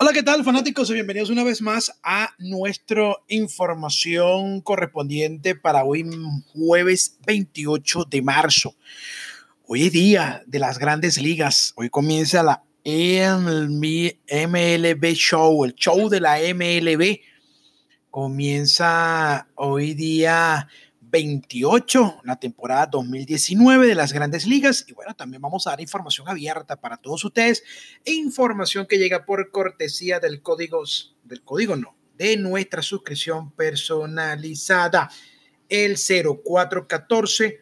Hola, ¿qué tal fanáticos? Bienvenidos una vez más a nuestra información correspondiente para hoy jueves 28 de marzo. Hoy día de las grandes ligas. Hoy comienza la MLB Show, el show de la MLB. Comienza hoy día 28, la temporada 2019 de las grandes ligas. Y bueno, también vamos a dar información abierta para todos ustedes. Información que llega por cortesía del código, del código no, de nuestra suscripción personalizada. El 0414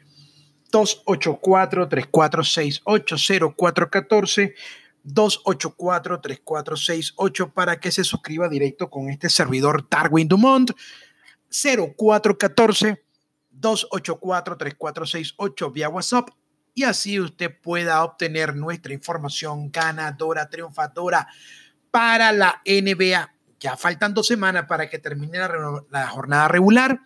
284 3468 0414 284 3468 para que se suscriba directo con este servidor Darwin Dumont 0414 284-3468 vía WhatsApp y así usted pueda obtener nuestra información ganadora, triunfadora para la NBA. Ya faltan dos semanas para que termine la, jornada regular.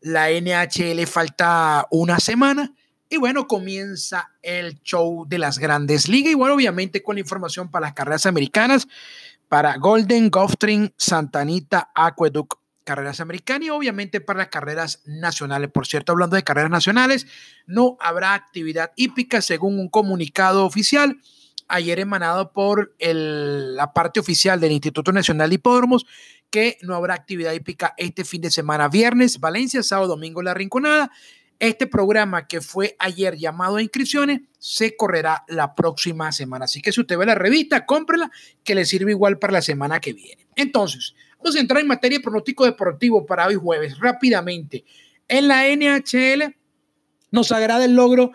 La NHL falta una semana. Y bueno, comienza el show de las grandes ligas. Y bueno, obviamente con la información para las carreras americanas, para Golden, Gulfstream, Santanita, Aqueduct, carreras americanas y obviamente para las carreras nacionales. Por cierto, hablando de carreras nacionales, no habrá actividad hípica según un comunicado oficial ayer emanado por la parte oficial del Instituto Nacional de Hipódromos que no habrá actividad hípica este fin de semana. Viernes, Valencia, sábado, domingo, La Rinconada. Este programa que fue ayer llamado a inscripciones se correrá la próxima semana. Así que si usted ve la revista, cómprela, que le sirve igual para la semana que viene. Entonces, Vamos a entrar en materia de pronóstico deportivo para hoy jueves, rápidamente. En la NHL nos agrada el logro.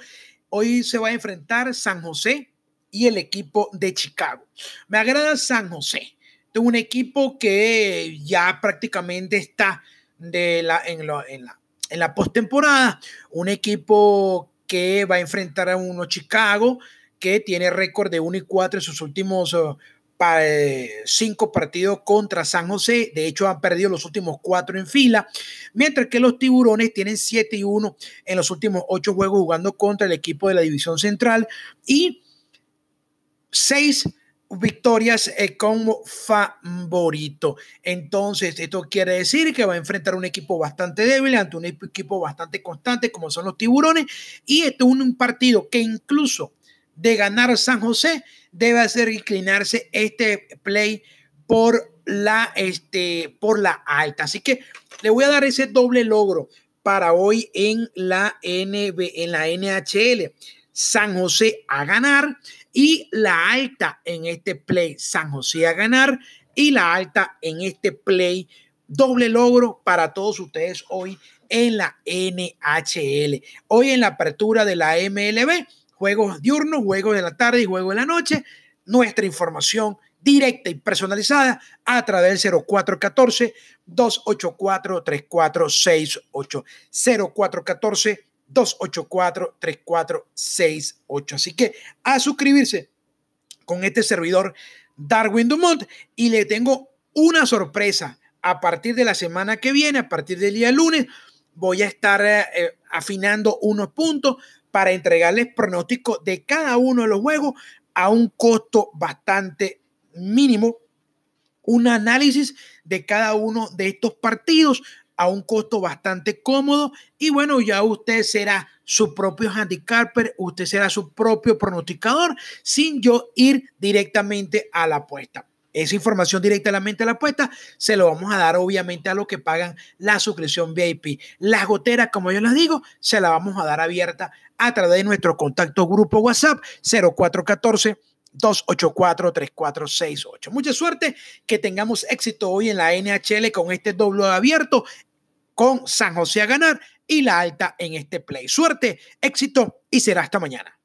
Hoy se va a enfrentar San José y el equipo de Chicago. Me agrada San José. Tengo un equipo que ya prácticamente está de la, en, la, en la postemporada. Un equipo que va a enfrentar a uno Chicago que tiene récord de 1 y 4 en sus últimos uh, cinco partidos contra San José. De hecho, han perdido los últimos cuatro en fila, mientras que los tiburones tienen 7 y 1 en los últimos ocho juegos jugando contra el equipo de la División Central y seis victorias eh, como favorito. Entonces, esto quiere decir que va a enfrentar un equipo bastante débil ante un equipo bastante constante como son los tiburones. Y esto es un partido que incluso de ganar San José, debe hacer inclinarse este play por la, este, por la alta. Así que le voy a dar ese doble logro para hoy en la, NB, en la NHL. San José a ganar y la alta en este play. San José a ganar y la alta en este play. Doble logro para todos ustedes hoy en la NHL. Hoy en la apertura de la MLB juegos diurnos, juegos de la tarde y juegos de la noche. Nuestra información directa y personalizada a través del 0414-284-3468. 0414-284-3468. Así que a suscribirse con este servidor Darwin Dumont y le tengo una sorpresa. A partir de la semana que viene, a partir del día lunes, voy a estar eh, eh, afinando unos puntos para entregarles pronóstico de cada uno de los juegos a un costo bastante mínimo, un análisis de cada uno de estos partidos a un costo bastante cómodo y bueno, ya usted será su propio handicapper, usted será su propio pronosticador sin yo ir directamente a la apuesta. Esa información directamente a la apuesta se lo vamos a dar obviamente a los que pagan la suscripción VIP. Las goteras, como yo les digo, se la vamos a dar abierta a través de nuestro contacto grupo WhatsApp 0414 284-3468. Mucha suerte, que tengamos éxito hoy en la NHL con este doble abierto, con San José a ganar y la alta en este play. Suerte, éxito y será hasta mañana.